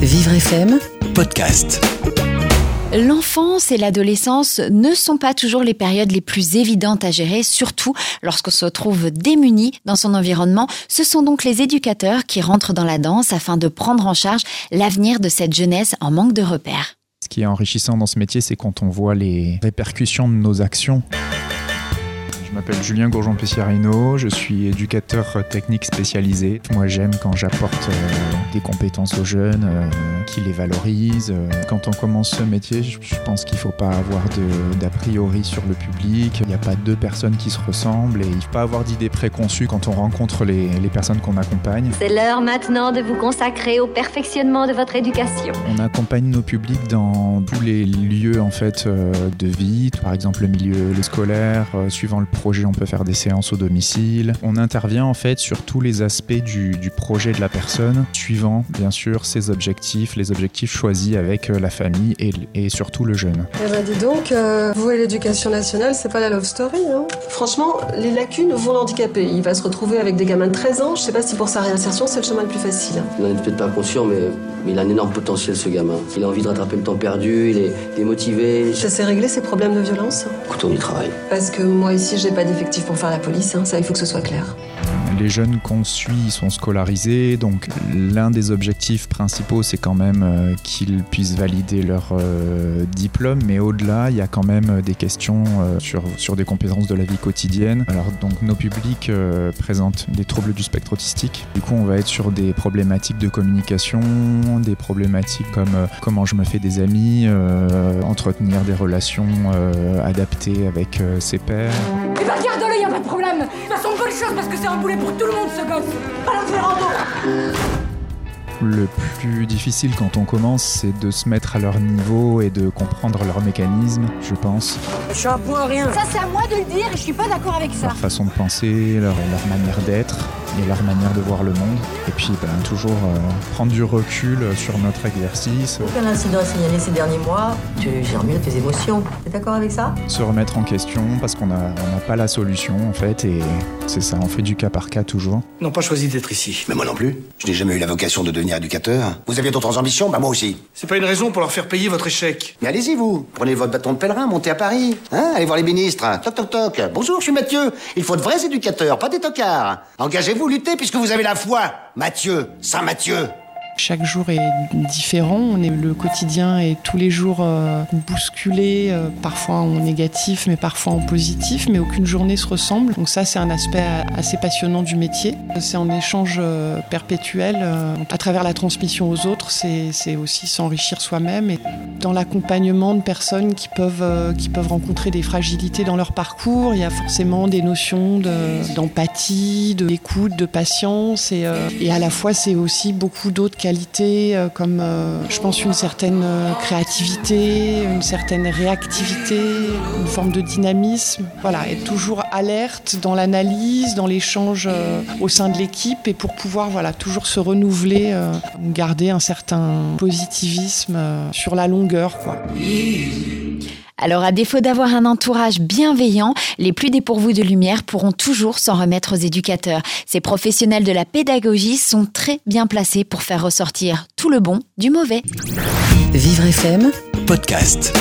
Vivre FM, podcast. L'enfance et l'adolescence ne sont pas toujours les périodes les plus évidentes à gérer, surtout lorsqu'on se trouve démuni dans son environnement. Ce sont donc les éducateurs qui rentrent dans la danse afin de prendre en charge l'avenir de cette jeunesse en manque de repères. Ce qui est enrichissant dans ce métier, c'est quand on voit les répercussions de nos actions. Je m'appelle Julien Gourgeon-Pessiarino, je suis éducateur technique spécialisé. Moi j'aime quand j'apporte euh, des compétences aux jeunes, euh, qui les valorisent. Euh. Quand on commence ce métier, je pense qu'il ne faut pas avoir d'a priori sur le public. Il n'y a pas deux personnes qui se ressemblent et il ne faut pas avoir d'idées préconçues quand on rencontre les, les personnes qu'on accompagne. C'est l'heure maintenant de vous consacrer au perfectionnement de votre éducation. On accompagne nos publics dans tous les lieux en fait euh, de vie, par exemple le milieu le scolaire, suivant le projet on peut faire des séances au domicile. On intervient en fait sur tous les aspects du, du projet de la personne, suivant bien sûr ses objectifs, les objectifs choisis avec euh, la famille et, et surtout le jeune. Eh ben dis donc, euh, vous et l'éducation nationale, c'est pas la love story, hein Franchement, les lacunes vont l'handicaper. Il va se retrouver avec des gamins de 13 ans. Je sais pas si pour sa réinsertion, c'est le chemin le plus facile. Il n'en est peut-être pas conscient, mais, mais il a un énorme potentiel, ce gamin. Il a envie de rattraper le temps perdu, il est, il est motivé. Ça s'est réglé ces problèmes de violence? Écoute, on y travaille. Parce que moi ici, j'ai pas d'effectif pour faire la police, hein. ça il faut que ce soit clair. Les jeunes qu'on suit sont scolarisés, donc l'un des objectifs principaux, c'est quand même euh, qu'ils puissent valider leur euh, diplôme, mais au-delà, il y a quand même euh, des questions sur, des compétences de la vie quotidienne. Alors donc nos publics présentent des troubles du spectre autistique. Du coup, on va être sur des problématiques de communication, des problématiques comme comment je me fais des amis, entretenir des relations adaptées avec ses pairs. Ben pas de problème. De toute façon, bonne chose parce que c'est un boulet pour tout le monde ce gosse. Alors fais rando. Le plus difficile quand on commence, c'est de se mettre à leur niveau et de comprendre leurs mécanismes, je pense, Je suis un point rien. Ça c'est à moi de le dire et je suis pas d'accord avec ça. leur façon de penser, leur, leur manière d'être et leur manière de voir le monde. Et puis ben, toujours euh, prendre du recul sur notre exercice, Aucun incident signalé ces derniers mois. Tu gères mieux tes émotions. T'es d'accord avec ça? Se remettre en question parce qu'on n'a on n'a pas la solution en fait et c'est ça, on fait du cas par cas toujours. n'ont pas choisi d'être ici. Mais moi non plus. Je n'ai jamais eu la vocation de devenir éducateur. Vous aviez d'autres ambitions? Bah moi aussi. C'est pas une raison pour leur faire payer votre échec. Mais allez-y vous. Prenez votre bâton de pèlerin, montez à Paris. Hein Allez voir les ministres. Toc toc toc. Bonjour, je suis Mathieu. Il faut de vrais éducateurs, pas des tocards. Engagez-vous, luttez puisque vous avez la foi. Mathieu, Saint Mathieu. Chaque jour est différent. Le quotidien est tous les jours euh, bousculé, euh, parfois en négatif, mais parfois en positif. Mais aucune journée se ressemble. Donc ça, c'est un aspect assez passionnant du métier. C'est en échange euh, perpétuel. euh, à travers la transmission aux autres, c'est aussi s'enrichir soi-même. Et dans l'accompagnement de personnes qui peuvent, euh, rencontrer des fragilités dans leur parcours, il y a forcément des notions de- d'empathie, de, d'écoute, de patience. Et, euh, à la fois, c'est aussi beaucoup d'autres euh, comme euh, je pense une certaine euh, créativité, une certaine réactivité, une forme de dynamisme. Voilà, être toujours alerte dans l'analyse, dans l'échange au sein de l'équipe et pour pouvoir voilà, toujours se renouveler, garder un certain positivisme sur la longueur. Quoi. Alors à défaut d'avoir un entourage bienveillant, les plus dépourvus de lumière pourront toujours s'en remettre aux éducateurs. Ces professionnels de la pédagogie sont très bien placés pour faire ressortir tout le bon du mauvais. Vivre FM, Podcast.